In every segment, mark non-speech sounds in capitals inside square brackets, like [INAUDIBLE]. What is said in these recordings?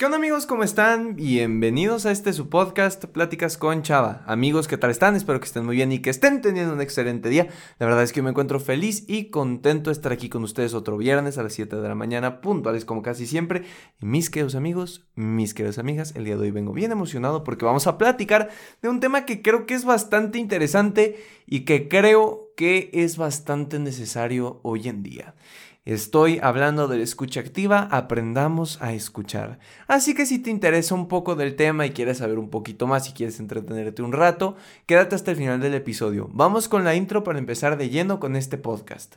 ¿Qué onda amigos? ¿Cómo están? Bienvenidos a este su podcast Pláticas con Chava. Amigos, ¿qué tal están? Espero que estén muy bien y que estén teniendo un excelente día. La verdad es que me encuentro feliz y contento de estar aquí con ustedes otro viernes a las 7 de la mañana, puntuales como casi siempre. Y mis queridos amigos, mis queridas amigas, el día de hoy vengo bien emocionado porque vamos a platicar de un tema que creo que es bastante interesante y que creo que es bastante necesario hoy en día. Estoy hablando de la escucha activa, aprendamos a escuchar. Así que si te interesa un poco del tema y quieres saber un poquito más y quieres entretenerte un rato, quédate hasta el final del episodio. Vamos con la intro para empezar de lleno con este podcast.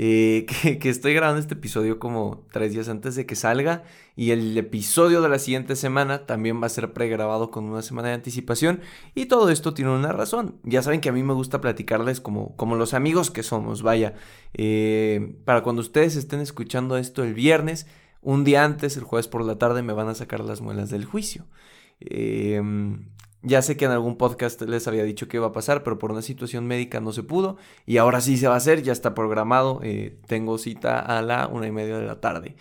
eh, [LAUGHS] que, estoy grabando este episodio como tres días antes de que salga y el episodio de la siguiente semana también va a ser pregrabado con una semana de anticipación y todo esto tiene una razón. Ya saben que a mí me gusta platicarles como, como los amigos que somos, vaya. Eh, para cuando ustedes estén escuchando esto el viernes, un día antes, el jueves por la tarde, me van a sacar las muelas del juicio. Eh, ya sé que en algún podcast les había dicho que iba a pasar, pero por una situación médica no se pudo. Y ahora sí se va a hacer, ya está programado. Eh, tengo cita a la una y media de la tarde.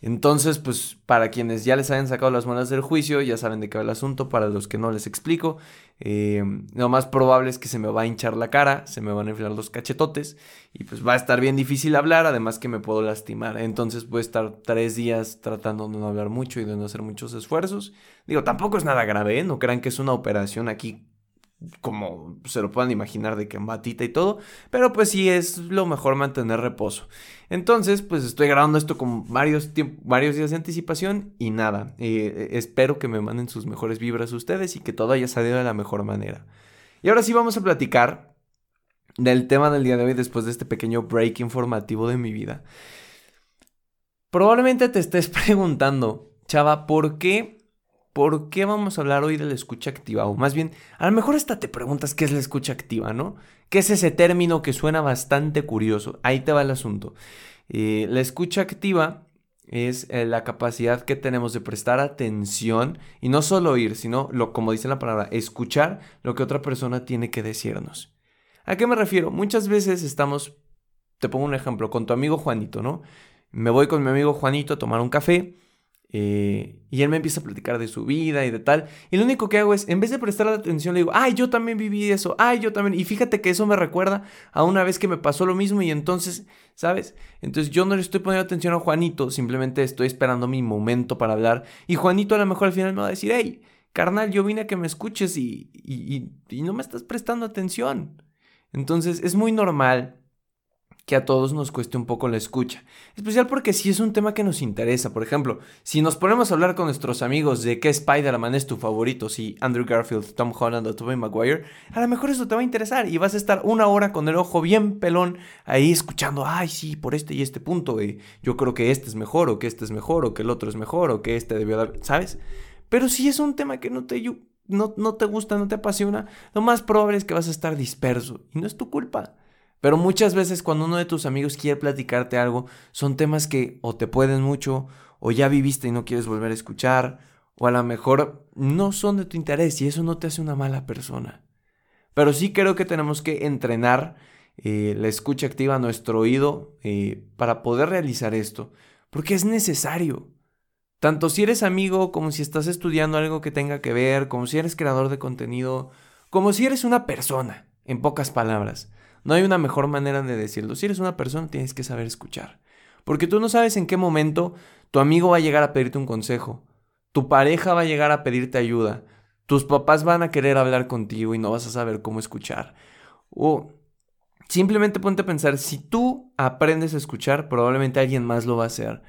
Entonces, pues para quienes ya les hayan sacado las muelas del juicio, ya saben de qué va el asunto. Para los que no les explico, eh, lo más probable es que se me va a hinchar la cara, se me van a inflar los cachetotes y pues va a estar bien difícil hablar, además que me puedo lastimar. Entonces voy a estar tres días tratando de no hablar mucho y de no hacer muchos esfuerzos. Digo, tampoco es nada grave, ¿eh? no crean que es una operación aquí como se lo puedan imaginar de que en batita y todo, pero pues sí es lo mejor mantener reposo. Entonces, pues estoy grabando esto con varios, varios días de anticipación y nada, eh, espero que me manden sus mejores vibras ustedes y que todo haya salido de la mejor manera. Y ahora sí vamos a platicar del tema del día de hoy después de este pequeño break informativo de mi vida. Probablemente te estés [LAUGHS] preguntando, chava, ¿por qué ¿por qué vamos a hablar hoy de la escucha activa? O más bien, a lo mejor hasta te preguntas qué es la escucha activa, ¿no? ¿Qué es ese término que suena bastante curioso? Ahí te va el asunto. Eh, la escucha activa es eh, la capacidad que tenemos de prestar atención y no solo oír, sino, lo, como dice la palabra, escuchar lo que otra persona tiene que decirnos. ¿A qué me refiero? Muchas veces estamos, te pongo un ejemplo, con tu amigo Juanito, ¿no? Me voy con mi amigo Juanito a tomar un café eh, y él me empieza a platicar de su vida y de tal. Y lo único que hago es, en vez de prestarle atención, le digo, ay, yo también viví eso, ay, yo también. Y fíjate que eso me recuerda a una vez que me pasó lo mismo y entonces, ¿sabes? Entonces yo no le estoy poniendo atención a Juanito, simplemente estoy esperando mi momento para hablar. Y Juanito a lo mejor al final me va a decir, hey, carnal, yo vine a que me escuches y, y no me estás prestando atención. Entonces es muy normal que a todos nos cueste un poco la escucha. Especial porque si es un tema que nos interesa. Por ejemplo, si nos ponemos a hablar con nuestros amigos de qué Spider-Man es tu favorito, si Andrew Garfield, Tom Holland o Tobey Maguire, a lo mejor eso te va a interesar y vas a estar una hora con el ojo bien pelón ahí escuchando, ay, sí, por este y este punto, yo creo que este es mejor o que este es mejor o que el otro es mejor o que este debió dar, ¿sabes? Pero si es un tema que no te, no, no te gusta, no te apasiona, lo más probable es que vas a estar disperso y no es tu culpa. Pero muchas veces cuando uno de tus amigos quiere platicarte algo, son temas que o te pueden mucho, o ya viviste y no quieres volver a escuchar, o a lo mejor no son de tu interés y eso no te hace una mala persona. Pero sí creo que tenemos que entrenar eh, la escucha activa a nuestro oído eh, para poder realizar esto, porque es necesario. Tanto si eres amigo, como si estás estudiando algo que tenga que ver, como si eres creador de contenido, como si eres una persona, en pocas palabras. No hay una mejor manera de decirlo. Si eres una persona, tienes que saber escuchar. Porque tú no sabes en qué momento tu amigo va a llegar a pedirte un consejo. Tu pareja va a llegar a pedirte ayuda. Tus papás van a querer hablar contigo y no vas a saber cómo escuchar. O simplemente ponte a pensar, si tú aprendes a escuchar, probablemente alguien más lo va a hacer.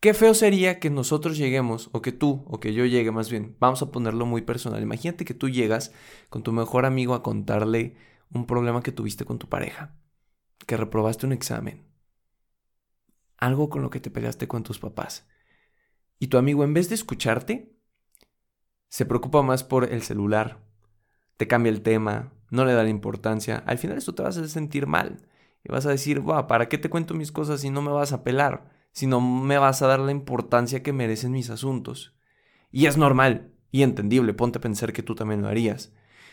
Qué feo sería que nosotros lleguemos, o que tú, o que yo llegue más bien, vamos a ponerlo muy personal. Imagínate que tú llegas con tu mejor amigo a contarle un problema que tuviste con tu pareja, que reprobaste un examen, algo con lo que te peleaste con tus papás. Y tu amigo, en vez de escucharte, se preocupa más por el celular, te cambia el tema, no le da la importancia, al final esto te vas a sentir mal. Y vas a decir, ¿para qué te cuento mis cosas si no me vas a pelar? Si no me vas a dar la importancia que merecen mis asuntos. Y es normal y entendible, ponte a pensar que tú también lo harías.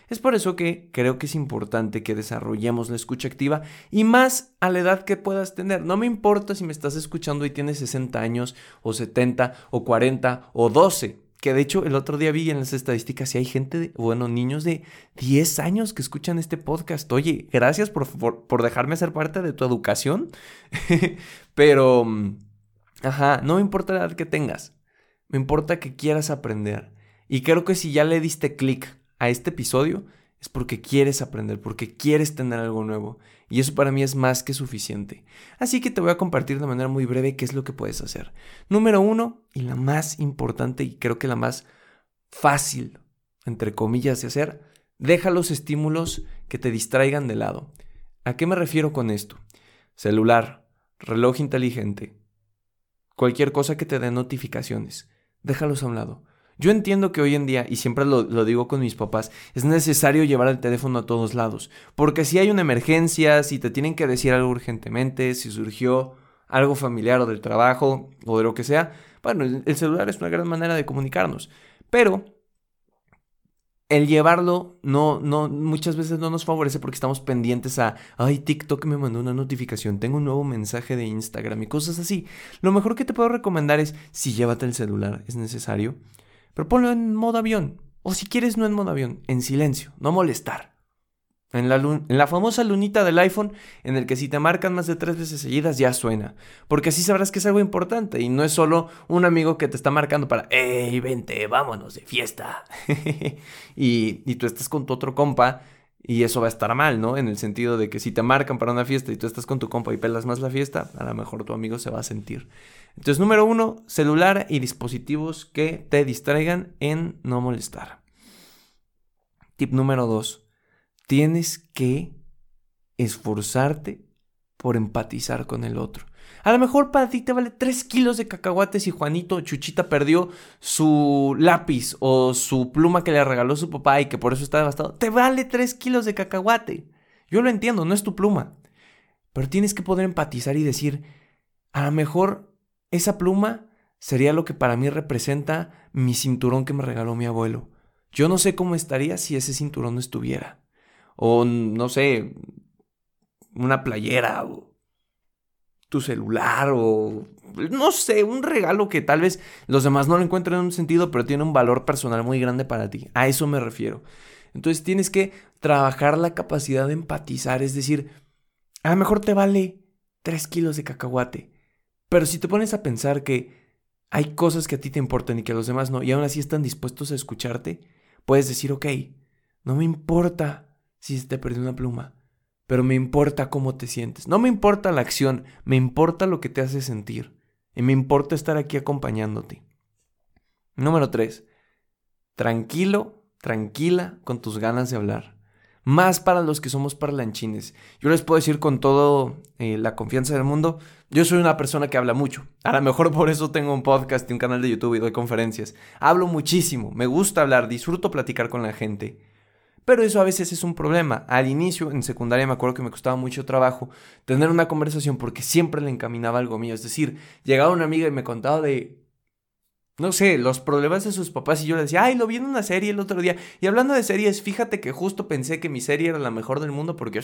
Es por eso que creo que es importante que desarrollemos la escucha activa y más a la edad que puedas tener. No me importa si me estás escuchando y tienes 60 años o 70 o 40 o 12. Que de hecho el otro día vi en las estadísticas si hay gente, de, bueno, niños de 10 años que escuchan este podcast. Oye, gracias por, por, dejarme ser parte de tu educación. [LAUGHS] Pero, mm, ajá, no me importa la edad que tengas. Me importa que quieras aprender. Y creo que si ya le diste clic a este episodio es porque quieres aprender, porque quieres tener algo nuevo. Y eso para mí es más que suficiente. Así que te voy a compartir de manera muy breve qué es lo que puedes hacer. Número uno, y la más importante y creo que la más fácil, entre comillas, de hacer, deja los estímulos que te distraigan de lado. ¿A qué me refiero con esto? Celular, reloj inteligente, cualquier cosa que te dé notificaciones, déjalos a un lado. Yo entiendo que hoy en día, y siempre lo, digo con mis papás, es necesario llevar el teléfono a todos lados. Porque si hay una emergencia, si te tienen que decir algo urgentemente, si surgió algo familiar o del trabajo o de lo que sea, bueno, el celular es una gran manera de comunicarnos. Pero el llevarlo no, no, muchas veces no nos favorece porque estamos pendientes a, ay, TikTok me mandó una notificación, tengo un nuevo mensaje de Instagram y cosas así. Lo mejor que te puedo recomendar es, si llévate el celular, es necesario, pero ponlo en modo avión. O si quieres no en modo avión, en silencio, no molestar. En la, famosa lunita del iPhone, en el que si te marcan más de tres veces seguidas ya suena. Porque así sabrás que es algo importante y no es solo un amigo que te está marcando para, ¡Ey, vente, vámonos de fiesta! [LAUGHS] y, y tú estás con tu otro compa y eso va a estar mal, ¿no? En el sentido de que si te marcan para una fiesta y tú estás con tu compa y pelas más la fiesta, a lo mejor tu amigo se va a sentir. Entonces, número uno, celular y dispositivos que te distraigan en no molestar. Tip número dos, tienes que esforzarte por empatizar con el otro. A lo mejor para ti te vale 3 kilos de cacahuates y Juanito Chuchita perdió su lápiz o su pluma que le regaló su papá y que por eso está devastado. Te vale 3 kilos de cacahuate. Yo lo entiendo, no es tu pluma. Pero tienes que poder empatizar y decir, a lo mejor esa pluma sería lo que para mí representa mi cinturón que me regaló mi abuelo. Yo no sé cómo estaría si ese cinturón no estuviera. O no sé, una playera o tu celular o no sé, un regalo que tal vez los demás no lo encuentren en un sentido, pero tiene un valor personal muy grande para ti. A eso me refiero. Entonces tienes que trabajar la capacidad de empatizar, es decir, a lo mejor te vale 3 kilos de cacahuate, pero si te pones a pensar que hay cosas que a ti te importan y que a los demás no, y aún así están dispuestos a escucharte, puedes decir, ok, no me importa si se te perdió una pluma, pero me importa cómo te sientes. No me importa la acción, me importa lo que te hace sentir. Y me importa estar aquí acompañándote. Número 3. Tranquilo, tranquila con tus ganas de hablar. Más para los que somos parlanchines. Yo les puedo decir con toda eh, la confianza del mundo, yo soy una persona que habla mucho. A lo mejor por eso tengo un podcast y un canal de YouTube y doy conferencias. Hablo muchísimo, me gusta hablar, disfruto platicar con la gente. Pero eso a veces es un problema. Al inicio, en secundaria, me acuerdo que me costaba mucho trabajo tener una conversación porque siempre le encaminaba algo mío. Es decir, llegaba una amiga y me contaba de, no sé, los problemas de sus papás y yo le decía, ay, lo vi en una serie el otro día. Y hablando de series, fíjate que justo pensé que mi serie era la mejor del mundo porque...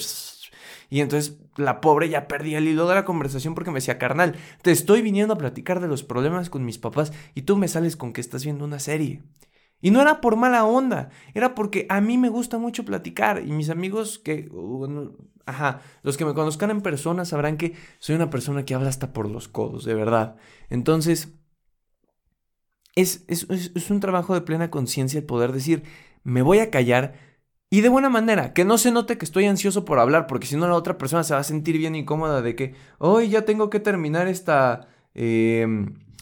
Y entonces la pobre ya perdía el hilo de la conversación porque me decía, carnal, te estoy viniendo a platicar de los problemas con mis papás y tú me sales con que estás viendo una serie. Y no era por mala onda, era porque a mí me gusta mucho platicar y mis amigos que, ajá, los que me conozcan en persona sabrán que soy una persona que habla hasta por los codos, de verdad. Entonces, es, es, es un trabajo de plena conciencia el poder decir, me voy a callar y de buena manera, que no se note que estoy ansioso por hablar, porque si no la otra persona se va a sentir bien incómoda de que, hoy ya tengo que terminar esta... Eh,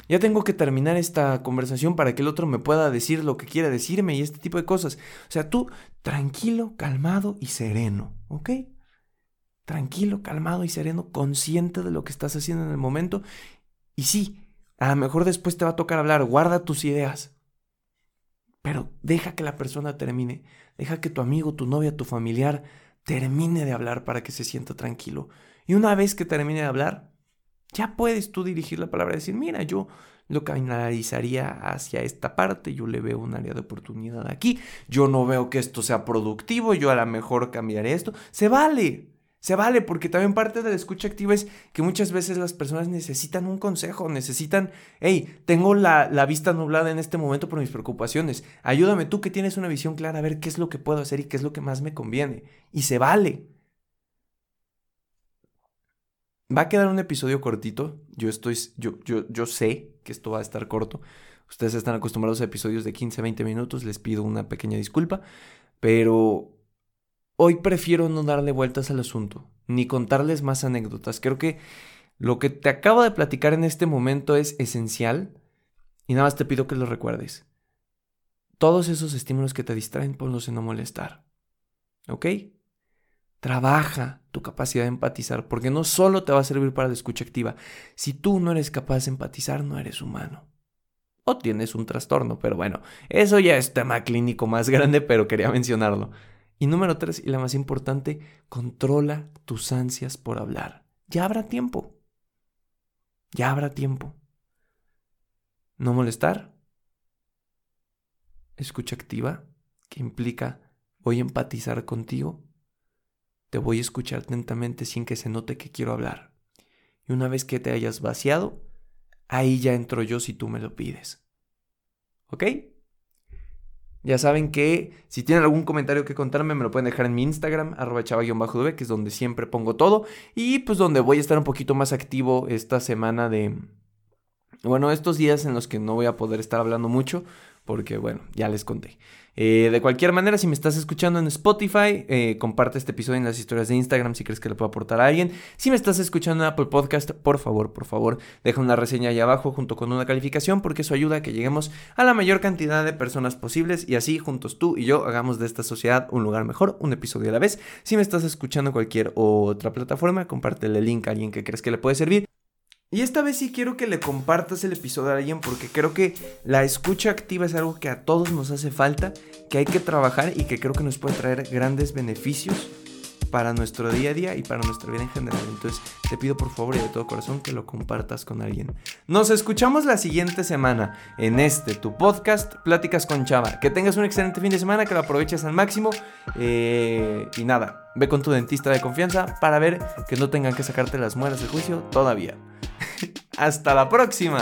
ya tengo que terminar esta conversación para que el otro me pueda decir lo que quiere decirme y este tipo de cosas. O sea, tú tranquilo, calmado y sereno, ¿ok? Tranquilo, calmado y sereno, consciente de lo que estás haciendo en el momento. Y sí, a lo mejor después te va a tocar hablar, guarda tus ideas. Pero deja que la persona termine. Deja que tu amigo, tu novia, tu familiar termine de hablar para que se sienta tranquilo. Y una vez que termine de hablar, ya puedes tú dirigir la palabra y decir, mira, yo lo canalizaría hacia esta parte, yo le veo un área de oportunidad aquí, yo no veo que esto sea productivo, yo a lo mejor cambiaré esto. Se vale, se vale, porque también parte de la escucha activa es que muchas veces las personas necesitan un consejo, necesitan, hey, tengo la, la, vista nublada en este momento por mis preocupaciones, ayúdame tú que tienes una visión clara a ver qué es lo que puedo hacer y qué es lo que más me conviene. Y se vale. Va a quedar un episodio cortito. Yo estoy. Yo, yo, yo sé que esto va a estar corto. Ustedes están acostumbrados a episodios de 15, 20 minutos. Les pido una pequeña disculpa. Pero hoy prefiero no darle vueltas al asunto. Ni contarles más anécdotas. Creo que lo que te acabo de platicar en este momento es esencial. Y nada más te pido que lo recuerdes. Todos esos estímulos que te distraen, ponlos en no molestar. ¿Ok? Trabaja tu capacidad de empatizar, porque no solo te va a servir para la escucha activa. Si tú no eres capaz de empatizar, no eres humano. O tienes un trastorno, pero bueno, eso ya es tema clínico más [LAUGHS] grande, pero quería mencionarlo. Y número tres, y la más importante, controla tus ansias por hablar. Ya habrá tiempo. Ya habrá tiempo. No molestar. Escucha activa, que implica voy a empatizar contigo te voy a escuchar atentamente sin que se note que quiero hablar. Y una vez que te hayas vaciado, ahí ya entro yo si tú me lo pides. ¿Ok? Ya saben que si tienen algún comentario que contarme, me lo pueden dejar en mi Instagram, arroba chava-dv, que es donde siempre pongo todo. Y pues donde voy a estar un poquito más activo esta semana de... Bueno, estos días en los que no voy a poder estar hablando mucho, porque bueno, ya les conté. Eh, de cualquier manera, si me estás escuchando en Spotify, eh, comparte este episodio en las historias de Instagram si crees que le puedo aportar a alguien. Si me estás escuchando en Apple Podcast, por favor, por favor, deja una reseña ahí abajo junto con una calificación porque eso ayuda a que lleguemos a la mayor cantidad de personas posibles y así juntos tú y yo hagamos de esta sociedad un lugar mejor, un episodio a la vez. Si me estás escuchando en cualquier otra plataforma, compártele el link a alguien que crees que le puede servir. Y esta vez sí quiero que le compartas el episodio a alguien porque creo que la escucha activa es algo que a todos nos hace falta, que hay que trabajar y que creo que nos puede traer grandes beneficios para nuestro día a día y para nuestra vida en general. Entonces te pido por favor y de todo corazón que lo compartas con alguien. Nos escuchamos la siguiente semana en este, tu podcast, Pláticas con Chava. Que tengas un excelente fin de semana, que lo aproveches al máximo. Eh, y nada, ve con tu dentista de confianza para ver que no tengan que sacarte las muelas del juicio todavía. Hasta la próxima.